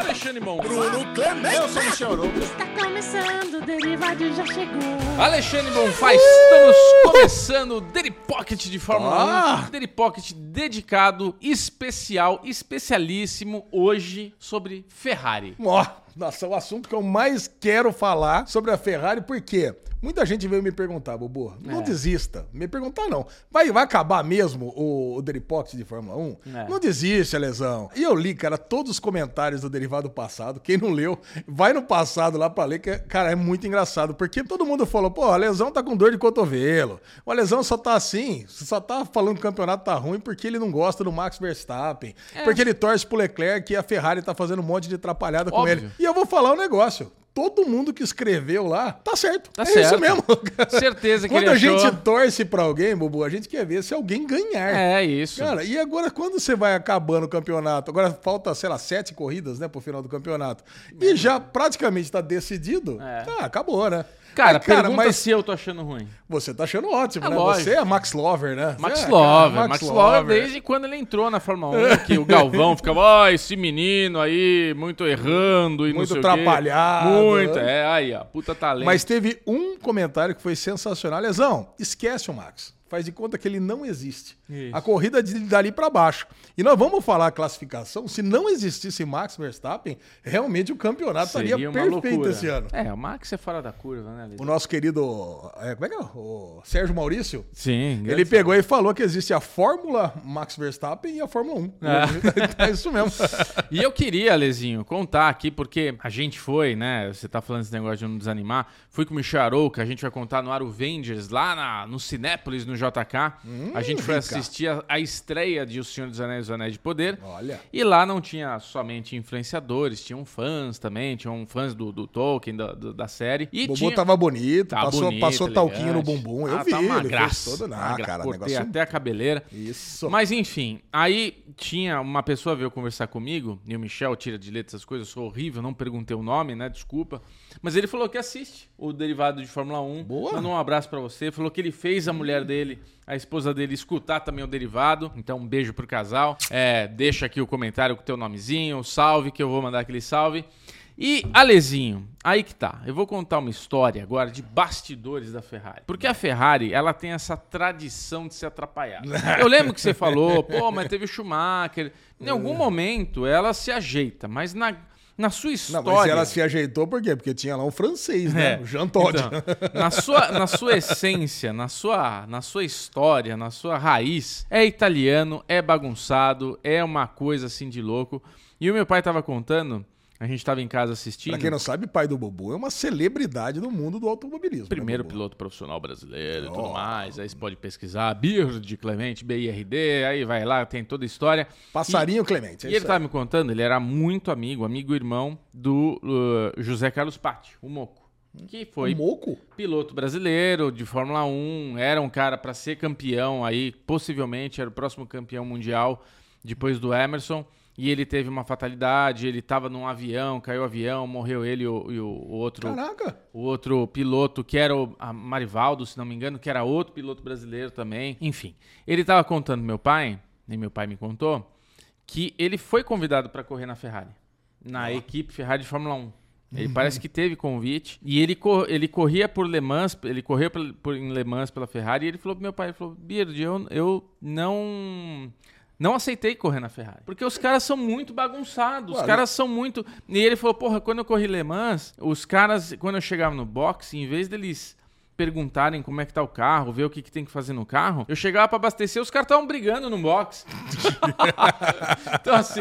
Alexandre Mon. Bruno Clemente. Eu sou o Michel Arouca. Está começando, o Derivado já chegou. Alexandre Bonfá, estamos começando o Daily Pocket de Fórmula Ah! 1. Daily Pocket dedicado, especial, especialíssimo hoje sobre Ferrari. Ó, nossa, o assunto que eu mais quero falar sobre a Ferrari, por quê? Muita gente veio me perguntar, Bobo, não É. desista. Me perguntar não. Vai, vai acabar mesmo o, o Deripox de Fórmula 1? É. Não desiste, Alesão. E eu li, cara, todos os comentários do Derivado passado. Quem não leu, vai no passado lá pra ler, que, cara, é muito engraçado. Porque todo mundo falou, pô, o Alesão tá com dor de cotovelo. O Alesão só tá assim, só tá falando que o campeonato tá ruim porque ele não gosta do Max Verstappen. É. Porque ele torce pro Leclerc e a Ferrari tá fazendo um monte de atrapalhada com Óbvio. ele. E eu vou falar um negócio. Todo mundo que escreveu lá, tá certo. Tá é certo. isso mesmo. Certeza que Quando a gente achou. torce pra alguém, Bubu, a gente quer ver se alguém ganhar. É isso. Cara, e agora quando você vai acabando o campeonato? Agora falta, sei lá, sete corridas, né, pro final do campeonato. E já praticamente tá decidido. É. Ah, acabou, né? Cara, Aí, cara, pergunta mas se eu tô achando ruim. você tá achando ótimo, É né? lógico. Você é Max Lover, né? Max é, Lover, cara, Max, Lover, desde quando ele entrou na Fórmula 1, que o Galvão ficava, ó, esse menino aí, muito errando e não Muito sei o quê." atrapalhado. Muito, é, aí, ó, puta talento. Mas teve um comentário que foi sensacional. Lesão, esquece o Max. Faz de conta que ele não existe. Isso. A corrida de dali pra baixo. E nós vamos falar a classificação. Se não existisse Max Verstappen, realmente o campeonato Seria estaria perfeito loucura. esse ano. É, o Max é fora da curva, né, Lito? O nosso querido. é, como é que é? O Sérgio Maurício. Sim, Ele pegou e falou que existe a Fórmula Max Verstappen e a Fórmula 1. É. É, isso mesmo. E eu queria, Lezinho, contar aqui, porque a gente foi, né? Você tá falando esse negócio de não desanimar. Fui com o Michel Arouca, a gente vai contar no Aruvengers, lá na, no Cinépolis, no JK. a gente foi cá. assistir a, a estreia de O Senhor dos Anéis e os Anéis de Poder. Olha. E lá não tinha somente influenciadores, tinham fãs também, tinham fãs do, do Tolkien, da, do- da série. E O Bobo tinha... tava bonito, Tá passou, bonito, passou talquinho no bumbum. Eu Ah, vi, tá uma ele graça. todo. gra- cara, cortei negócio. até a cabeleira. Isso. Mas enfim, aí tinha uma pessoa veio conversar comigo, e o Michel tira de letra essas coisas, eu sou horrível, não perguntei o nome, né? Desculpa. Mas ele falou que assiste o derivado de Fórmula 1. Boa. Mandou um abraço pra você. Falou que ele fez a mulher dele, a esposa dele, escutar também o derivado. Então, um beijo pro casal. É, deixa aqui o comentário com o teu nomezinho, salve, que eu vou mandar aquele salve. E, Alezinho, aí que tá. Eu vou contar uma história agora de bastidores da Ferrari. Porque a Ferrari, ela tem essa tradição de se atrapalhar. Eu lembro que você falou, pô, mas teve o Schumacher. Em algum momento, ela se ajeita, mas na, na sua Não, história... mas ela se ajeitou por quê? Porque tinha lá um francês, né? É. O Jean Todt. Então, na, sua, na sua essência, na sua, na sua história, na sua raiz, é italiano, é bagunçado, é uma coisa assim de louco. E o meu pai tava contando, a gente tava em casa assistindo. Pra quem não sabe, pai do Bubu é uma celebridade do mundo do automobilismo. né, Primeiro Bubu? piloto profissional brasileiro e tudo mais. Aí você pode pesquisar, Bird Clemente, BIRD, aí vai lá, tem toda a história. Passarinho Clemente. É E ele isso tava me contando, ele era muito amigo, amigo e irmão do uh, José Carlos Patti, o Moco. Que foi O Moco? piloto brasileiro de Fórmula 1, era um cara para ser campeão aí, possivelmente era o próximo campeão mundial depois do Emerson. E ele teve uma fatalidade, ele tava num avião, caiu o avião, morreu ele e o, e o- outro Caraca. o outro piloto, que era o Marivaldo, se não me engano, que era outro piloto brasileiro também. Enfim, ele tava contando meu pai, e meu pai me contou, que ele foi convidado para correr na Ferrari, na equipe Ferrari de Fórmula 1. Ele parece que teve convite e ele, cor- ele corria por Le Mans, ele correu por, por- em Le Mans pela Ferrari e ele falou pro meu pai, ele falou, Beard, eu, eu não não aceitei correr na Ferrari. Porque os caras são muito bagunçados. Os caras são muito. E ele falou: porra, quando eu corri Le Mans, os caras, quando eu chegava no box, em vez deles perguntarem como é que tá o carro, ver o que, que tem que fazer no carro, eu chegava pra abastecer, os caras estavam brigando no box. então, assim,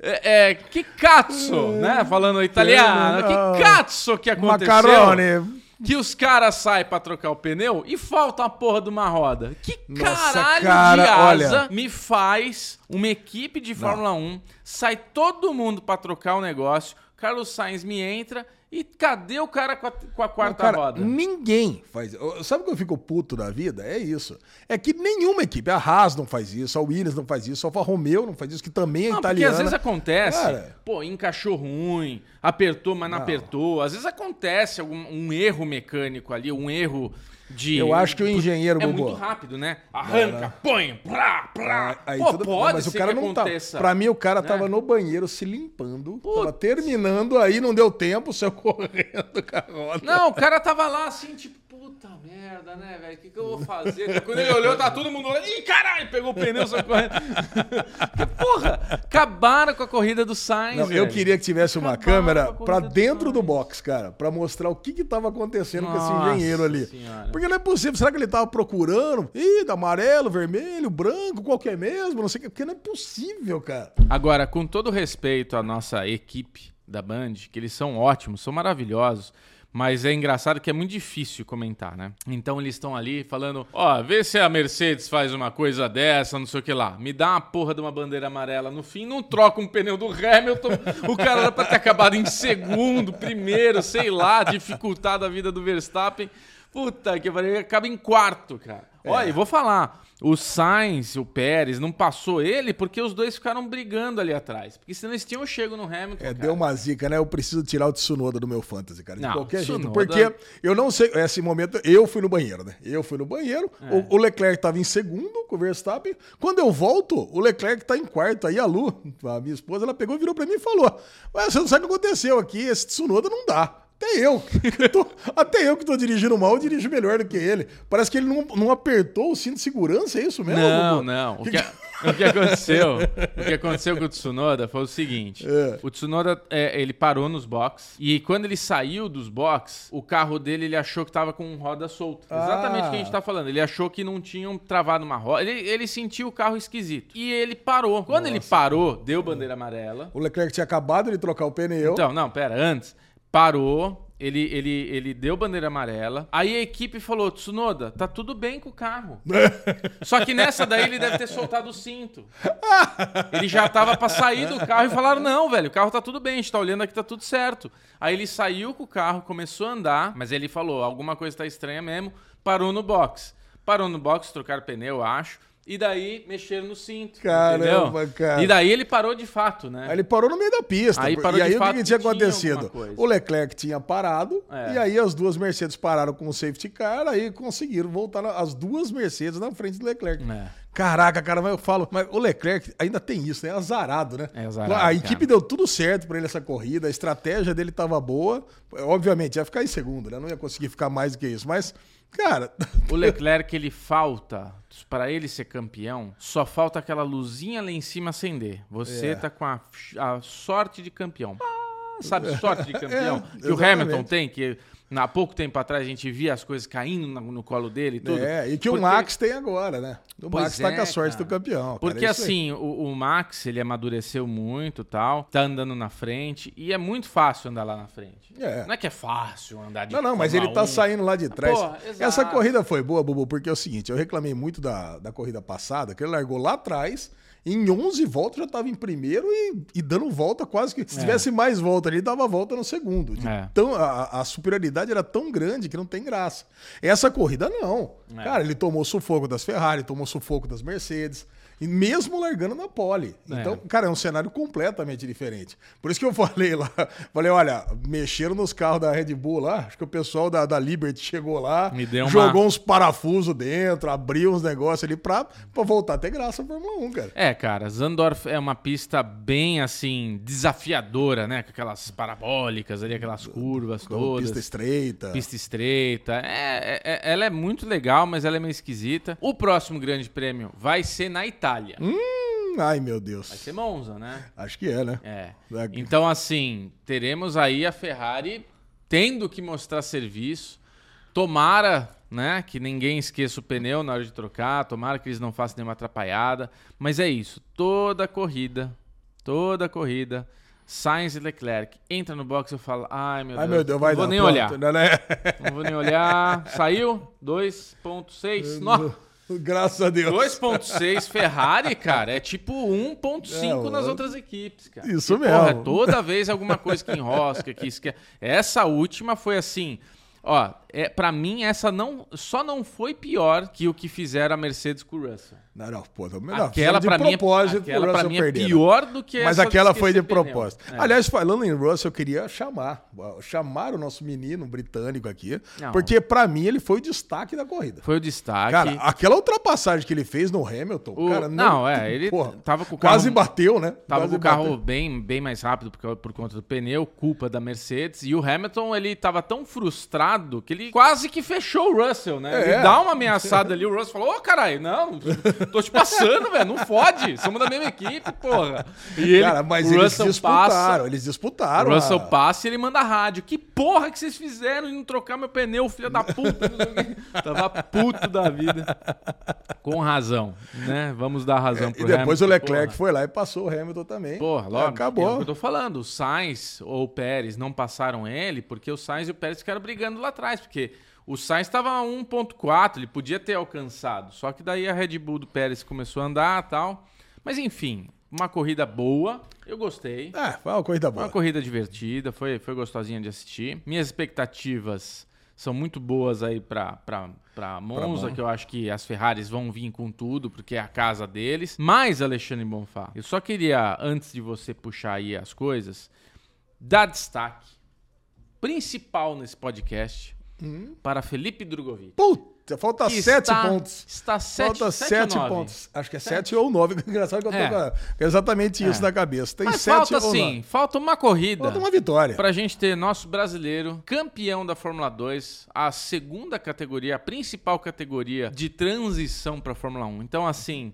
é, é, que cazzo, né? Falando italiano, que cazzo que aconteceu Macarone. Que os caras saem pra trocar o pneu e falta a porra de uma roda. Que Nossa, caralho cara, de asa olha. me faz uma equipe de Fórmula 1, sai todo mundo pra trocar o negócio, Carlos Sainz me entra e cadê o cara com a, com a quarta Cara, roda? ninguém faz. Sabe o que eu fico puto da vida? É isso. É que nenhuma equipe, a Haas não faz isso, a Williams não faz isso, a Alfa Romeo não faz isso, que também é Não, porque italiana. às vezes acontece, Cara. pô, encaixou ruim, apertou, mas não, Não. apertou. Às vezes acontece algum um erro mecânico ali, um erro de. Eu acho que o engenheiro, É Bubu. muito rápido, né? Arranca, põe, plá, plá. Aí Pô, tudo- pode mas o ser cara que não aconteça. Pra mim, o cara né? tava no banheiro se limpando. Tava terminando, aí não deu tempo, saiu correndo com a roda. Não, o cara tava lá assim, tipo, puta merda, né, velho? O que, que eu vou fazer? Quando ele olhou, tá todo mundo olhando. Ih, caralho, pegou o pneu, saiu correndo. Porra, acabaram com a corrida do Sainz. Não, eu queria que tivesse uma Acabaram câmera pra do dentro do Sainz. box, cara, pra mostrar o que que tava acontecendo com esse Nossa engenheiro ali. Senhora. Porque não é possível. Será que ele tava procurando? Ih, amarelo, vermelho, branco, qual que é mesmo? Não sei o que. Porque não é possível, cara. Agora, com todo respeito à nossa equipe da Band, que eles são ótimos, são maravilhosos, mas é engraçado que é muito difícil comentar, né? Então eles estão ali falando: ó, vê se a Mercedes faz uma coisa dessa, não sei o que lá. Me dá uma porra de uma bandeira amarela no fim, não troca um pneu do Hamilton. o cara era pra ter acabado em segundo, primeiro, sei lá, dificultado a vida do Verstappen. Puta que pariu, acaba em quarto, cara. Olha, e vou falar. O Sainz, o Pérez, não passou ele porque os dois ficaram brigando ali atrás. Porque senão eles tinham chego no Hamilton. É, cara. deu uma zica, né? Eu preciso tirar o Tsunoda do meu fantasy, cara. De Não, qualquer jeito. Tsunoda- Porque eu não sei. Esse momento, eu fui no banheiro, né? Eu fui no banheiro. É. O, Leclerc tava em segundo com o Verstappen. Quando eu volto, o Leclerc tá em quarto. Aí a Lu, a minha esposa, ela pegou, virou pra mim e falou: Ué, você não sabe o que aconteceu aqui? Esse Tsunoda não dá. Até eu. que tô- até eu que tô dirigindo mal, eu dirijo melhor do que ele. Parece que ele não, não apertou o cinto de segurança, é isso mesmo? Não, não. O Que o que aconteceu? O que aconteceu com o Tsunoda foi o seguinte: É. o Tsunoda é, ele parou nos box e quando ele saiu dos box, o carro dele ele achou que tava com roda solta. Exatamente o que a gente Ah. tá falando. Ele achou que não tinham travado uma roda. Ele, ele sentiu o carro esquisito e ele parou. Quando ele parou, deu bandeira amarela. O Leclerc tinha acabado de trocar o pneu. Então, não, pera, antes. Parou, ele, ele, ele deu bandeira amarela. Aí a equipe falou: Tsunoda, tá tudo bem com o carro. Só que nessa daí ele deve ter soltado o cinto. Ele já tava pra sair do carro e falaram: não, velho, o carro tá tudo bem, a gente tá olhando aqui, tá tudo certo. Aí ele saiu com o carro, começou a andar, mas ele falou: alguma coisa tá estranha mesmo, parou no box. Parou no box, trocaram pneu, eu acho. E daí mexeram no cinto. Caramba, entendeu? cara. E daí ele parou de fato, né? Aí ele parou no meio da pista. Aí parou e aí o que tinha tinha acontecido? coisa. O Leclerc tinha parado, É. e aí as duas Mercedes pararam com o safety car, aí conseguiram voltar as duas Mercedes na frente do Leclerc. É. Caraca, cara, mas eu falo, mas o Leclerc ainda tem isso, né? Azarado, né? É azarado, A cara. equipe deu tudo certo pra ele essa corrida, a estratégia dele tava boa. Obviamente, ia ficar em segundo, né? Não ia conseguir ficar mais do que isso, mas, cara, O Leclerc, ele falta, para ele ser campeão, só falta aquela luzinha lá em cima acender. Você É. tá com a, a sorte de campeão. Sabe, sorte de campeão? É, que o exatamente. Hamilton tem, que há pouco tempo atrás a gente via as coisas caindo no, no colo dele e tudo. é, e que o Porque- Max tem agora, né? O Pois Max tá é, com a sorte cara. do campeão. cara, Porque é assim, o, o Max, ele amadureceu muito tal, tá andando na frente, e é muito fácil andar lá na frente. É. Não é que é fácil andar de Não, não, mas ele tá 1. saindo lá de trás. Porra. Essa corrida foi boa, Bubu, porque é o seguinte, eu reclamei muito da, da corrida passada, que ele largou lá atrás, em 11 voltas já tava em primeiro e, e dando volta quase que... Se tivesse mais volta ali, dava volta no segundo. É. tão, a, a superioridade era tão grande que não tem graça. Essa corrida, não. É. Cara, ele tomou sufoco das Ferrari, tomou sufoco das Mercedes. Mesmo largando na pole. É. Então, cara, é um cenário completamente diferente. Por isso que eu falei lá, falei, olha, mexeram nos carros da Red Bull lá, acho que o pessoal da, da Liberty chegou lá, Me deu uma- jogou uns parafusos dentro, abriu uns negócios ali pra, pra voltar a ter graça a Fórmula 1, cara. É, cara, Zandorf é uma pista bem assim desafiadora, né? Com aquelas parabólicas ali, aquelas curvas todas. Pista estreita. Pista estreita. É, é- é- ela é muito legal, mas ela é meio esquisita. O próximo grande prêmio vai ser na Itália. Hum, ai, meu Vai Deus. ser Monza, né? Acho que é, né? É. É. Então, assim, teremos aí a Ferrari tendo que mostrar serviço. Tomara, né, que ninguém esqueça o pneu na hora de trocar. Tomara que eles não façam nenhuma atrapalhada. Mas é isso. Toda corrida, toda corrida, Sainz e Leclerc entra no box e eu falo, ai meu Ai, Deus, meu Deus, vai não vou dar. nem Pronto, olhar. Né, né? Não vou nem olhar. Saiu? 2.6. Graças a Deus. 2.6 Ferrari, cara, é tipo 1.5 É, nas outras equipes, cara. Isso E, porra, mesmo. toda vez alguma coisa que enrosca, que esque... Essa última foi assim, ó, é, para mim essa não só não foi pior que o que fizeram a Mercedes com o Russell. Não, não, pô, não, não, Aquela pra mim, é- propósito aquela pra mim é perder, né? pior do que Mas aquela foi de pneu. propósito. É. Aliás, falando em Russell, eu queria chamar, chamar o nosso menino britânico aqui, Não. porque pra mim ele foi o destaque da corrida. Foi o destaque. Cara, aquela ultrapassagem que ele fez no Hamilton, O- cara, não, é, ele tava com o quase carro- bateu, né? Tava Quase com o carro bateu. bem, bem mais rápido por, por conta do pneu, culpa da Mercedes. E o Hamilton, ele tava tão frustrado que ele quase que fechou o Russell, né? É. Ele dá uma ameaçada ali, o Russell falou, ô caralho, não, tô te passando, velho, não fode, somos da mesma equipe, porra. E ele, Cara, mas o eles disputaram, passa, eles o disputaram. Russell a- passa e ele manda rádio. Que porra que vocês fizeram em não trocar meu pneu, filha da puta? o. Tava puto da vida. Com razão, né? Vamos dar razão E pro depois o Hamilton, Leclerc porra. foi lá e passou o Hamilton também. Porra, logo. É o Acabou. que eu tô falando. O Sainz ou o Pérez não passaram ele porque o Sainz e o Pérez ficaram brigando lá atrás. Porque o Sainz estava a 1.4, ele podia ter alcançado. Só que daí a Red Bull do Pérez começou a andar e tal. Mas enfim, uma corrida boa. Eu gostei. É, foi uma corrida Foi boa. uma corrida divertida, foi, foi gostosinha de assistir. Minhas expectativas são muito boas aí pra Monza, Monza. que eu acho que as Ferraris vão vir com tudo, porque é a casa deles. Mas, Alexandre Bonfá, eu só queria, antes de você puxar aí as coisas, dar destaque principal nesse podcast para Felipe Drogovic. Puta, falta que sete está- pontos. Está sete, Falta sete, sete, pontos. Acho que é sete ou nove. Engraçado que eu tô É. com a- é exatamente isso É. na cabeça. Tem Mas sete falta ou sim, nove. falta uma corrida. Falta uma vitória. Pra gente ter nosso brasileiro campeão da Fórmula 2, a segunda categoria, a principal categoria de transição pra Fórmula 1. Então, assim,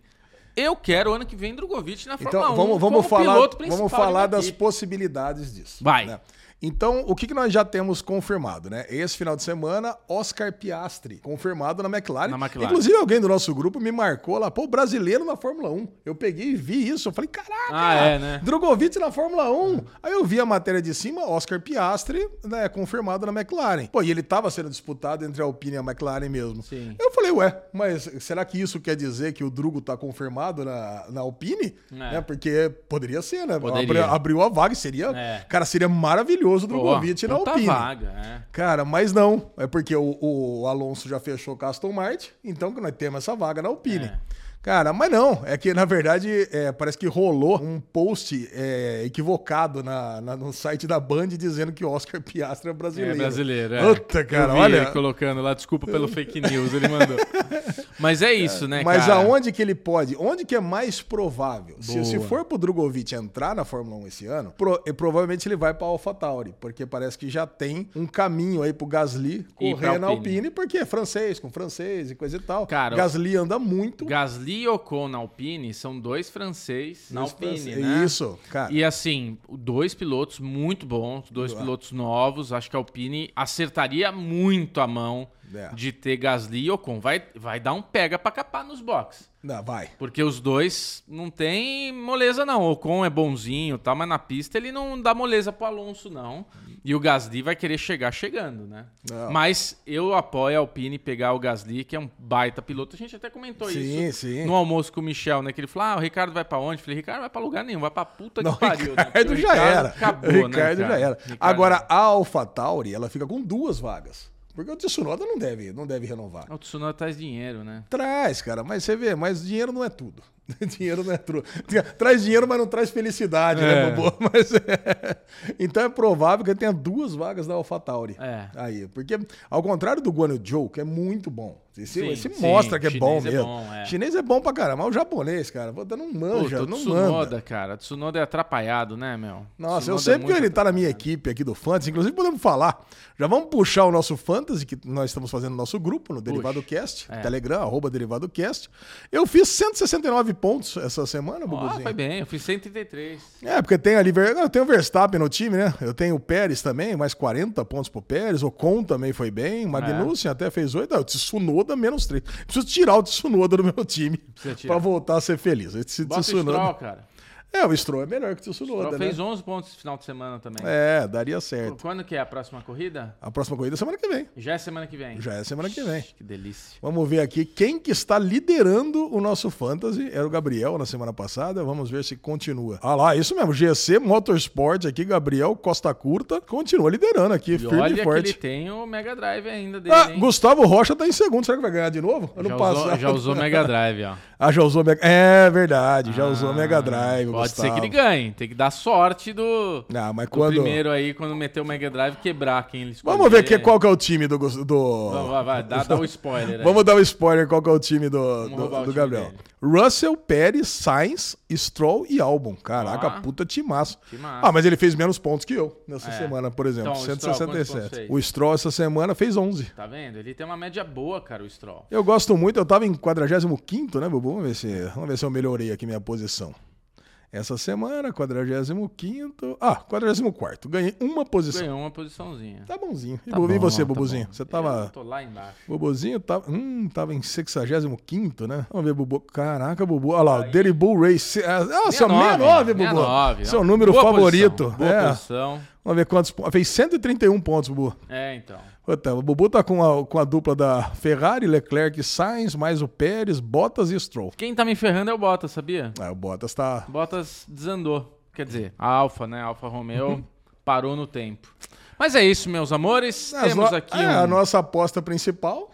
eu quero ano que vem Drogovic na Fórmula Então, 1 vamos, vamos como falar, piloto principal vamos falar das possibilidades disso. Vai. né? Então, o que, que nós já temos confirmado, né? Esse final de semana, Oscar Piastri, confirmado na McLaren. Na McLaren. Inclusive, alguém do nosso grupo me marcou lá, pô, brasileiro na Fórmula 1. Eu peguei e vi isso. Eu falei, caraca, Ah, é, né? Drogovic na Fórmula 1. Aí eu vi a matéria de cima, Oscar Piastri, né, confirmado na McLaren. Pô, e ele tava sendo disputado entre a Alpine e a McLaren mesmo. Sim. Eu falei, ué, mas será que isso quer dizer que o Drugo tá confirmado na, na Alpine? É. Né, porque poderia ser, né? Poderia. Abri- abriu a vaga, seria. É. Cara, seria maravilhoso o Pô, Drogovic na Alpine. vaga, é. Cara, mas não. É porque o, o Alonso já fechou com a Aston Martin, então que nós temos essa vaga na Alpine. É. Cara, mas não. É que, na verdade, é, parece que rolou um post é, equivocado na, na- no site da Band dizendo que o Oscar Piastri é brasileiro. É brasileiro, é. Puta, cara, olha. ele colocando lá, desculpa pelo fake news, ele mandou. Mas é isso, né, Mas cara? aonde que ele pode? Onde que é mais provável? Se, se for pro Drogovic entrar na Fórmula 1 esse ano, pro- provavelmente ele vai pra AlphaTauri, porque parece que já tem um caminho aí pro Gasly correr na Alpine. Alpine, porque é francês, com francês e coisa e tal. Cara, Gasly anda muito. Gasly e Ocon na Alpine são dois franceses na Alpine, francês. né? Isso, cara. E assim, dois pilotos muito bons, dois pilotos novos. Acho que a Alpine acertaria muito a mão É. de ter Gasly e Ocon. Vai, vai dar um pega pra capar nos boxes. Não, vai. Porque os dois não tem moleza, não. O Ocon é bonzinho e tal, mas na pista ele não dá moleza pro Alonso, não. E o Gasly vai querer chegar chegando, né? Não. Mas eu apoio a Alpine pegar o Gasly, que é um baita piloto. A gente até comentou Sim, isso sim. no almoço com o Michel, né? Que ele falou: ah, o Ricardo vai pra onde? Eu falei: Ricardo vai pra lugar nenhum, vai pra puta que Não, pariu. né? Ricardo o já Ricardo era. Acabou, o Ricardo né, já era. Ricardo- Agora, a AlphaTauri, ela fica com duas vagas. Porque o Tsunoda não deve, não deve renovar. O Tsunoda traz dinheiro, né? Traz, cara, mas você vê, mas dinheiro não é tudo. dinheiro não é tudo. Traz dinheiro, mas não traz felicidade, né, É. Bobo? Mas é. Então é provável que ele tenha duas vagas da AlphaTauri. É. Aí, porque ao contrário do Guan Yu Zhou, que é muito bom. Esse, Sim, esse sim, mostra que é bom é mesmo. bom, é. Chinês é bom pra caramba, mas o japonês, cara, não manja, Puta, não Tsunoda, manda. cara. Tsunoda é atrapalhado, né, meu? Nossa, Tsunoda eu é sei porque muito ele tá na minha equipe aqui do Fantasy. Inclusive, podemos falar. Já vamos puxar o nosso Fantasy, que nós estamos fazendo no nosso grupo, no Derivado Cast, É. Telegram, arroba Derivado Cast. Eu fiz 169 pontos essa semana, Ó, Bubuzinho. foi bem, eu fiz 133. É, porque tem ali, eu tenho o Verstappen no time, né? Eu tenho o Pérez também, mais 40 pontos pro Pérez. O Con também foi bem. O Magnussen até fez 8. Ah, o Tsunoda menos 3. Preciso tirar o Tsunoda do meu time pra voltar a ser feliz. Esse Bota o Tsunoda- Stroll, cara. É, o Stroll é melhor que o Tsunoda, Stroll né? fez 11 pontos esse final de semana também. É, daria certo. Quando que é a próxima corrida? A próxima corrida é semana que vem. Já é semana que vem. Já é semana que vem. Que delícia. Vamos ver aqui quem que está liderando o nosso Fantasy. Era o Gabriel na semana passada. Vamos ver se continua. Ah lá, isso mesmo. GC Motorsport aqui, Gabriel Costa Curta. Continua liderando aqui, E firme olha e que forte. ele tem o Mega Drive ainda dele, Ah, hein? Gustavo Rocha tá em segundo. Será que vai ganhar de novo? Ano já, passado. usou, já usou Mega Drive, ó. Ah, já usou Mega. É verdade, já usou Ah, Mega Drive. Pode Gustavo. ser que ele ganhe. Tem que dar sorte do, Ah, mas do quando. primeiro aí, quando meter o Mega Drive, quebrar quem ele escolher. Vamos ver que, qual que é o time do. Do... Vai, vai, vai, dá, dá o spoiler aí. Vamos dar o spoiler qual que é o time do, do, do time Gabriel. dele. Russell, Pérez, Sainz, Stroll e Albon. Caraca, Ah. puta timaço. Timaço. Ah, mas ele fez menos pontos que eu nessa É. semana, por exemplo. Então, o Stroll, 167. O Stroll essa semana fez 11. Tá vendo? Ele tem uma média boa, cara, o Stroll. Eu gosto muito, eu tava em 45, né, Bubu? Vamos ver se, vamos ver se eu melhorei aqui minha posição. Essa semana, 45. Ah, 44. Ganhei uma posição. Ganhou uma posiçãozinha. Tá bonzinho. E, Tá e bom, você, tá Bubuzinho? bom. Você Eu tava. tô lá embaixo. Bubuzinho tava, hum, tava em 65, né? Vamos ver, Bubu. Caraca, Bubu. Olha lá, o Dirty Bull Race. Ah, seu 69, Bubu. 69, Seu número Boa favorito. posição, boa é. posição. Vamos ver quantos pontos. Fez 131 pontos, Bubu. É, então. Puta, o Bubu tá com a, com a dupla da Ferrari, Leclerc, Sainz, mais o Pérez, Bottas e Stroll. Quem tá me ferrando é o Bottas, sabia? Ah, o Bottas tá. Bottas desandou. Quer dizer, a Alfa, né? A Alfa Romeo parou no tempo. Mas é isso, meus amores. As Temos no- aqui é, um... a nossa aposta principal.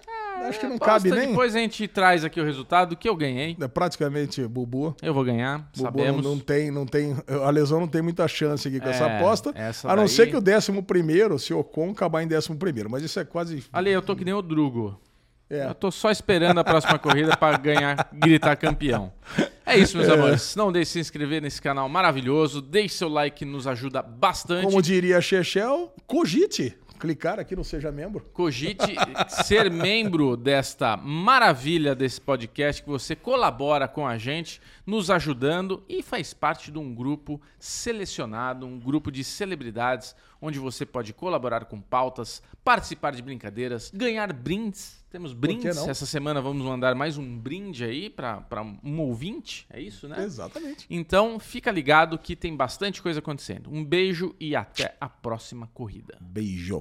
Acho que não cabe nem. Depois a gente traz aqui o resultado que eu ganhei. É praticamente Bubu. Eu vou ganhar, Bubu não, sabemos. não tem, não tem. A lesão não tem muita chance aqui com essa É, aposta. essa a não daí- ser que o 11 se o Ocon acabar em 11. Mas isso é quase. Ali, eu tô que nem o Drugo. É. Eu tô só esperando a próxima corrida pra ganhar, gritar campeão. É isso, meus amores. Não deixe de se inscrever nesse canal maravilhoso. Deixe seu like, nos ajuda bastante. Como diria Chechel, cogite. Clicar aqui no Seja Membro. Cogite ser membro desta maravilha desse podcast que você colabora com a gente, nos ajudando e faz parte de um grupo selecionado, um grupo de celebridades, onde você pode colaborar com pautas, participar de brincadeiras, ganhar brindes. Temos brindes. Essa semana vamos mandar mais um brinde aí para um ouvinte. É isso, né? Exatamente. Então, fica ligado que tem bastante coisa acontecendo. Um beijo e até a próxima corrida. Beijo.